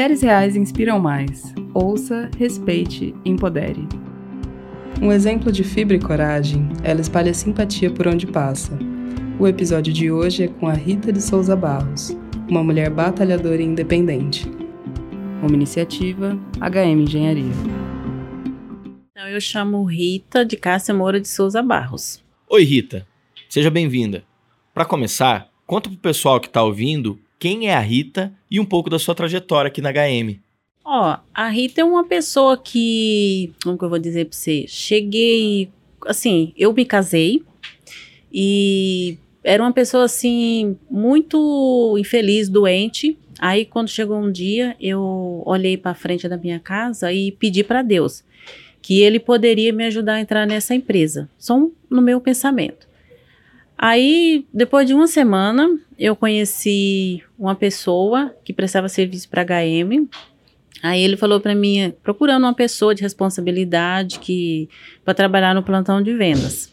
Mulheres reais inspiram mais. Ouça, respeite, empodere. Um exemplo de fibra e coragem, ela espalha simpatia por onde passa. O episódio de hoje é com a Rita de Souza Barros, uma mulher batalhadora e independente. Uma iniciativa HM Engenharia. Então, eu chamo Rita de Cássia Moura de Souza Barros. Oi, Rita. Seja bem-vinda. Para começar, conta pro pessoal que está ouvindo quem é a Rita e um pouco da sua trajetória aqui na HM. Ó, a Rita é uma pessoa que, como que eu vou dizer para você? Cheguei, assim, eu me casei e era uma pessoa assim muito infeliz, doente. Aí quando chegou um dia, eu olhei para frente da minha casa e pedi para Deus que ele poderia me ajudar a entrar nessa empresa. Só no meu pensamento. Aí, depois de uma semana, eu conheci uma pessoa que prestava serviço para HM. Aí ele falou para mim, procurando uma pessoa de responsabilidade que para trabalhar no plantão de vendas.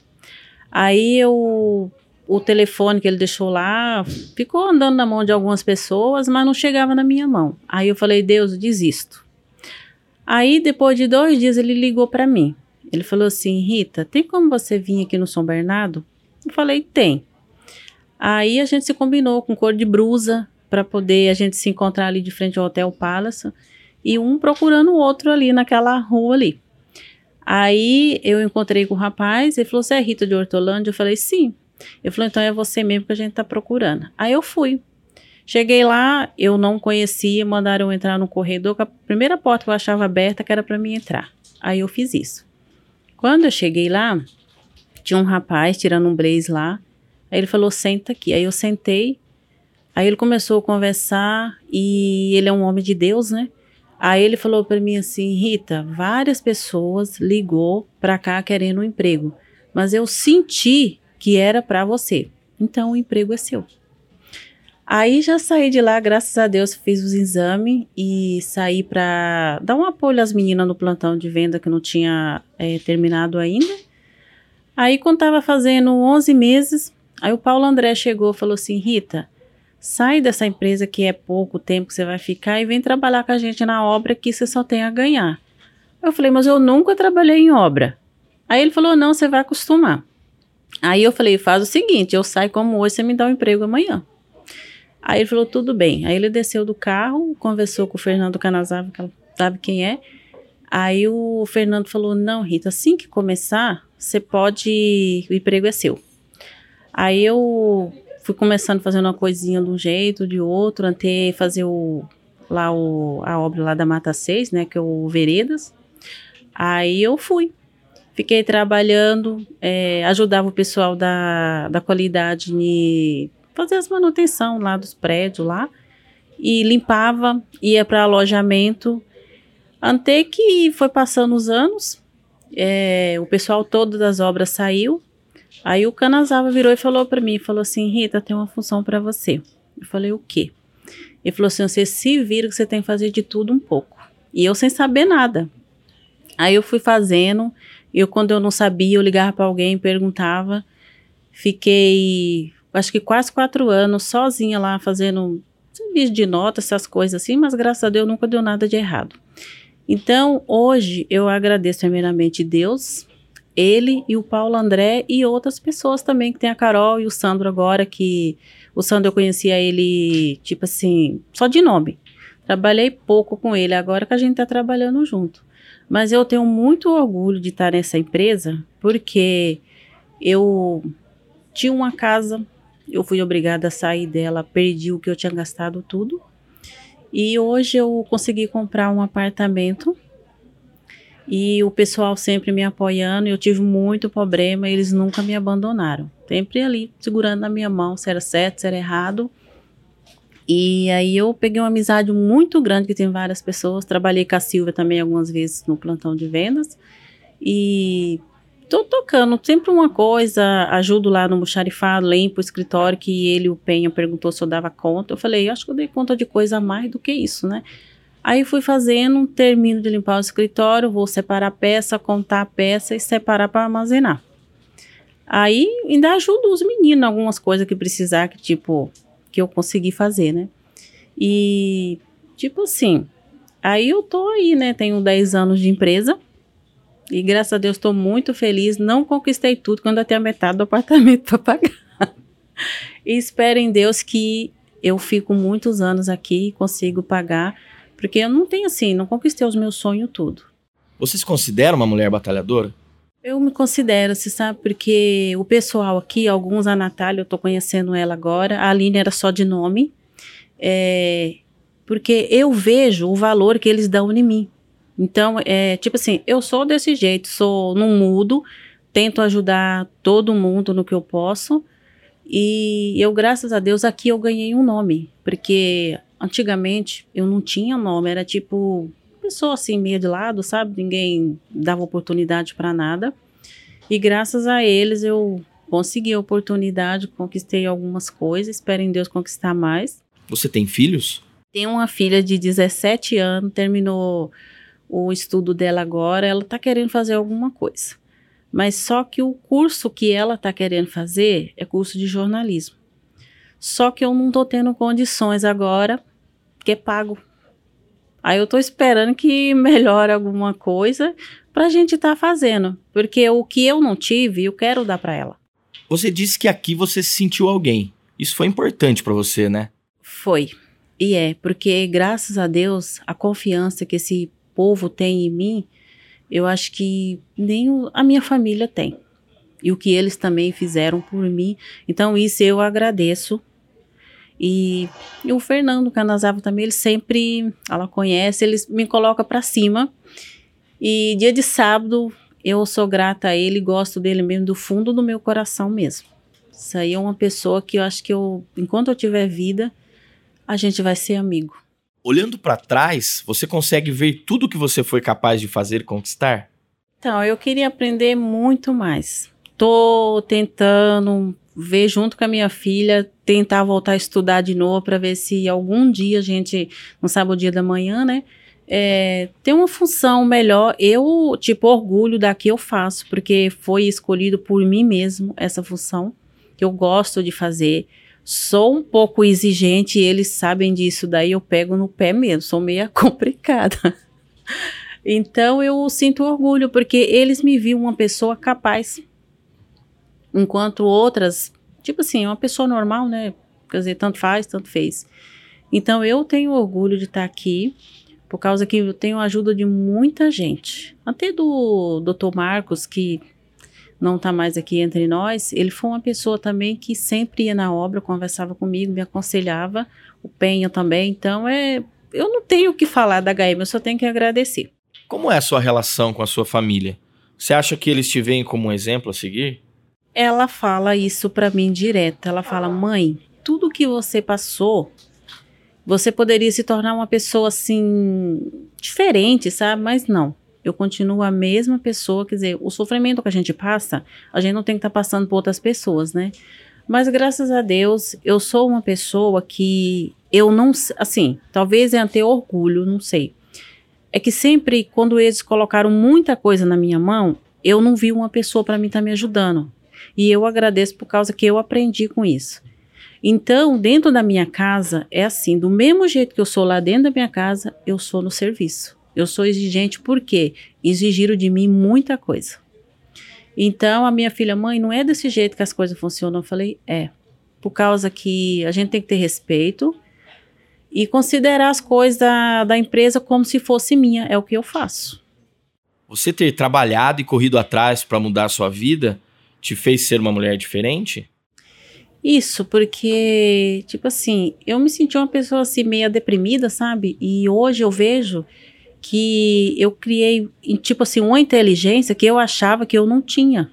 Aí eu o telefone que ele deixou lá ficou andando na mão de algumas pessoas, mas não chegava na minha mão. Aí eu falei, Deus, desisto. Aí depois de dois dias ele ligou para mim. Ele falou assim, Rita, tem como você vir aqui no São Bernardo? Eu falei, tem. Aí a gente se combinou com cor de brusa para poder a gente se encontrar ali de frente ao Hotel Palace e um procurando o outro ali naquela rua ali. Aí eu encontrei com o rapaz, ele falou: Você é Rita de Hortolândia? Eu falei: Sim. Ele falou: Então é você mesmo que a gente tá procurando. Aí eu fui. Cheguei lá, eu não conhecia, mandaram eu entrar no corredor, com a primeira porta que eu achava aberta, que era para mim entrar. Aí eu fiz isso. Quando eu cheguei lá, tinha um rapaz tirando um blaze lá. Aí ele falou: Senta aqui. Aí eu sentei. Aí ele começou a conversar e ele é um homem de Deus, né? Aí ele falou para mim assim, Rita, várias pessoas ligou para cá querendo um emprego, mas eu senti que era para você. Então o emprego é seu. Aí já saí de lá, graças a Deus, fiz os exames e saí para dar um apoio às meninas no plantão de venda que não tinha é, terminado ainda. Aí quando tava fazendo 11 meses, aí o Paulo André chegou e falou assim, Rita, Sai dessa empresa que é pouco tempo que você vai ficar e vem trabalhar com a gente na obra que você só tem a ganhar. Eu falei, mas eu nunca trabalhei em obra. Aí ele falou, não, você vai acostumar. Aí eu falei, faz o seguinte, eu saio como hoje, você me dá um emprego amanhã. Aí ele falou, tudo bem. Aí ele desceu do carro, conversou com o Fernando Canazava, que sabe quem é. Aí o Fernando falou, não, Rita, assim que começar, você pode, o emprego é seu. Aí eu fui começando fazendo uma coisinha de um jeito, de outro, até fazer o, lá o, a obra lá da Mata 6, né, que é o Veredas. Aí eu fui. Fiquei trabalhando, é, ajudava o pessoal da, da qualidade em fazer as manutenção lá dos prédios lá. E limpava, ia para alojamento. Até que foi passando os anos, é, o pessoal todo das obras saiu. Aí o Canazawa virou e falou para mim, falou assim, Rita, tem uma função para você. Eu falei, o quê? Ele falou assim, você se vira que você tem que fazer de tudo um pouco. E eu sem saber nada. Aí eu fui fazendo, eu quando eu não sabia, eu ligava para alguém, perguntava. Fiquei, acho que quase quatro anos sozinha lá fazendo serviço de nota, essas coisas assim, mas graças a Deus nunca deu nada de errado. Então, hoje eu agradeço primeiramente Deus ele e o Paulo André e outras pessoas também, que tem a Carol e o Sandro agora, que o Sandro eu conhecia ele, tipo assim, só de nome. Trabalhei pouco com ele, agora que a gente tá trabalhando junto. Mas eu tenho muito orgulho de estar nessa empresa, porque eu tinha uma casa, eu fui obrigada a sair dela, perdi o que eu tinha gastado tudo. E hoje eu consegui comprar um apartamento e o pessoal sempre me apoiando. Eu tive muito problema, eles nunca me abandonaram. Sempre ali segurando na minha mão se era certo, se era errado. E aí eu peguei uma amizade muito grande que tem várias pessoas. Trabalhei com a Silvia também algumas vezes no plantão de vendas. E tô tocando sempre uma coisa, ajudo lá no Buxarifado, limpo o escritório que ele, o Penha, perguntou se eu dava conta. Eu falei, acho que eu dei conta de coisa a mais do que isso, né? Aí fui fazendo, termino de limpar o escritório, vou separar a peça, contar a peça e separar para armazenar. Aí ainda ajudo os meninos algumas coisas que precisar, que tipo, que eu consegui fazer, né? E tipo assim, Aí eu tô aí, né? Tenho 10 anos de empresa. E graças a Deus estou muito feliz. Não conquistei tudo quando até a metade do apartamento para pagar. e espero em Deus que eu fico muitos anos aqui e consigo pagar. Porque eu não tenho assim, não conquistei os meus sonhos tudo. Você se considera uma mulher batalhadora? Eu me considero, você sabe, porque o pessoal aqui, alguns, a Natália, eu tô conhecendo ela agora, a Aline era só de nome, é, porque eu vejo o valor que eles dão em mim. Então, é tipo assim, eu sou desse jeito, sou, não mudo, tento ajudar todo mundo no que eu posso, e eu, graças a Deus, aqui eu ganhei um nome, porque antigamente eu não tinha nome, era tipo pessoa assim, meio de lado, sabe? Ninguém dava oportunidade para nada. E graças a eles eu consegui a oportunidade, conquistei algumas coisas, espero em Deus conquistar mais. Você tem filhos? Tenho uma filha de 17 anos, terminou o estudo dela agora, ela está querendo fazer alguma coisa. Mas só que o curso que ela está querendo fazer é curso de jornalismo. Só que eu não estou tendo condições agora, que é pago Aí eu tô esperando que melhore alguma coisa pra gente estar tá fazendo, porque o que eu não tive, eu quero dar para ela. Você disse que aqui você sentiu alguém. Isso foi importante para você, né? Foi. E é, porque graças a Deus, a confiança que esse povo tem em mim, eu acho que nem a minha família tem. E o que eles também fizeram por mim. Então, isso eu agradeço e, e o Fernando Canazava também, ele sempre, ela conhece, ele me coloca para cima. E dia de sábado, eu sou grata a ele, gosto dele mesmo do fundo do meu coração mesmo. Isso aí é uma pessoa que eu acho que eu, enquanto eu tiver vida, a gente vai ser amigo. Olhando para trás, você consegue ver tudo que você foi capaz de fazer conquistar? Então, eu queria aprender muito mais. Tô tentando ver junto com a minha filha, tentar voltar a estudar de novo para ver se algum dia a gente, não sabe o dia da manhã, né? É, tem uma função melhor. Eu, tipo, orgulho da que eu faço, porque foi escolhido por mim mesmo essa função, que eu gosto de fazer. Sou um pouco exigente, eles sabem disso, daí eu pego no pé mesmo, sou meia complicada. então eu sinto orgulho, porque eles me viram uma pessoa capaz enquanto outras, tipo assim, uma pessoa normal, né? Quer dizer, tanto faz, tanto fez. Então eu tenho orgulho de estar aqui, por causa que eu tenho a ajuda de muita gente. Até do Dr. Marcos, que não está mais aqui entre nós, ele foi uma pessoa também que sempre ia na obra, conversava comigo, me aconselhava, o Penha também. Então é, eu não tenho o que falar da HM, eu só tenho que agradecer. Como é a sua relação com a sua família? Você acha que eles te veem como um exemplo a seguir? ela fala isso para mim direto. Ela fala: "Mãe, tudo que você passou, você poderia se tornar uma pessoa assim diferente, sabe? Mas não. Eu continuo a mesma pessoa, quer dizer, o sofrimento que a gente passa, a gente não tem que estar tá passando por outras pessoas, né? Mas graças a Deus, eu sou uma pessoa que eu não, assim, talvez é ter orgulho, não sei. É que sempre quando eles colocaram muita coisa na minha mão, eu não vi uma pessoa para mim estar tá me ajudando. E eu agradeço por causa que eu aprendi com isso. Então, dentro da minha casa, é assim: do mesmo jeito que eu sou lá dentro da minha casa, eu sou no serviço. Eu sou exigente porque exigiram de mim muita coisa. Então, a minha filha, mãe, não é desse jeito que as coisas funcionam. Eu falei: é. Por causa que a gente tem que ter respeito e considerar as coisas da, da empresa como se fosse minha. É o que eu faço. Você ter trabalhado e corrido atrás para mudar a sua vida te fez ser uma mulher diferente? Isso, porque, tipo assim, eu me senti uma pessoa assim meio deprimida, sabe? E hoje eu vejo que eu criei, tipo assim, uma inteligência que eu achava que eu não tinha.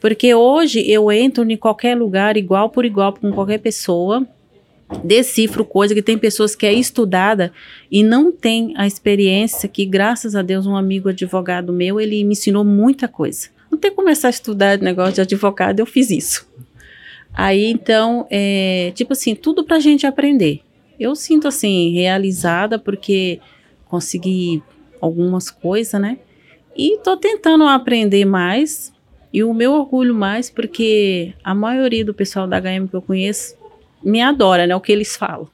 Porque hoje eu entro em qualquer lugar igual por igual com qualquer pessoa, decifro coisa que tem pessoas que é estudada e não tem a experiência que graças a Deus um amigo advogado meu, ele me ensinou muita coisa até começar a estudar negócio de advogado, eu fiz isso. Aí, então, é, tipo assim, tudo pra gente aprender. Eu sinto, assim, realizada porque consegui algumas coisas, né? E tô tentando aprender mais e o meu orgulho mais porque a maioria do pessoal da HM que eu conheço me adora, né? O que eles falam.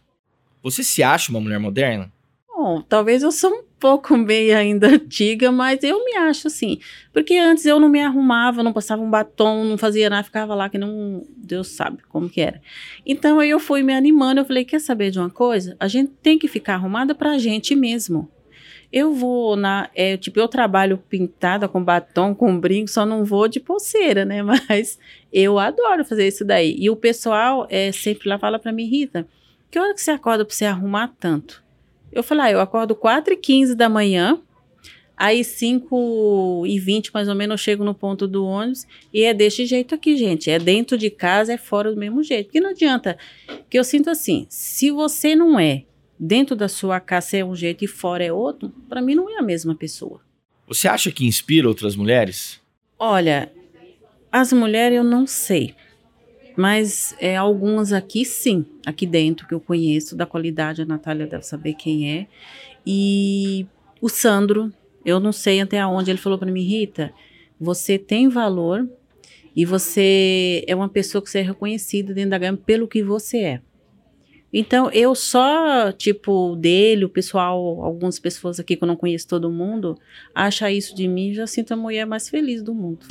Você se acha uma mulher moderna? Bom, talvez eu sou um pouco meio ainda antiga, mas eu me acho assim. Porque antes eu não me arrumava, não passava um batom, não fazia nada, ficava lá que não. Deus sabe como que era. Então aí eu fui me animando, eu falei: quer saber de uma coisa? A gente tem que ficar arrumada pra gente mesmo. Eu vou na. É, tipo, eu trabalho pintada com batom, com brinco, só não vou de pulseira, né? Mas eu adoro fazer isso daí. E o pessoal é, sempre lá fala pra mim, Rita, que hora que você acorda pra você arrumar tanto? Eu falei, ah, eu acordo 4 e 15 da manhã, aí 5 e 20 mais ou menos eu chego no ponto do ônibus e é desse jeito aqui, gente. É dentro de casa, é fora do mesmo jeito. Porque não adianta, que eu sinto assim, se você não é dentro da sua casa é um jeito e fora é outro, para mim não é a mesma pessoa. Você acha que inspira outras mulheres? Olha, as mulheres eu não sei. Mas é, algumas aqui sim, aqui dentro que eu conheço da qualidade, a Natália deve saber quem é. E o Sandro, eu não sei até onde ele falou para mim, Rita, você tem valor e você é uma pessoa que você é reconhecida dentro da gama pelo que você é. Então, eu só, tipo, dele, o pessoal, algumas pessoas aqui que eu não conheço todo mundo, acha isso de mim, já sinto a mulher mais feliz do mundo.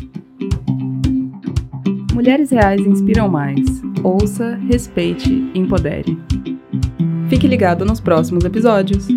Mulheres Reais inspiram mais. Ouça, respeite, empodere. Fique ligado nos próximos episódios.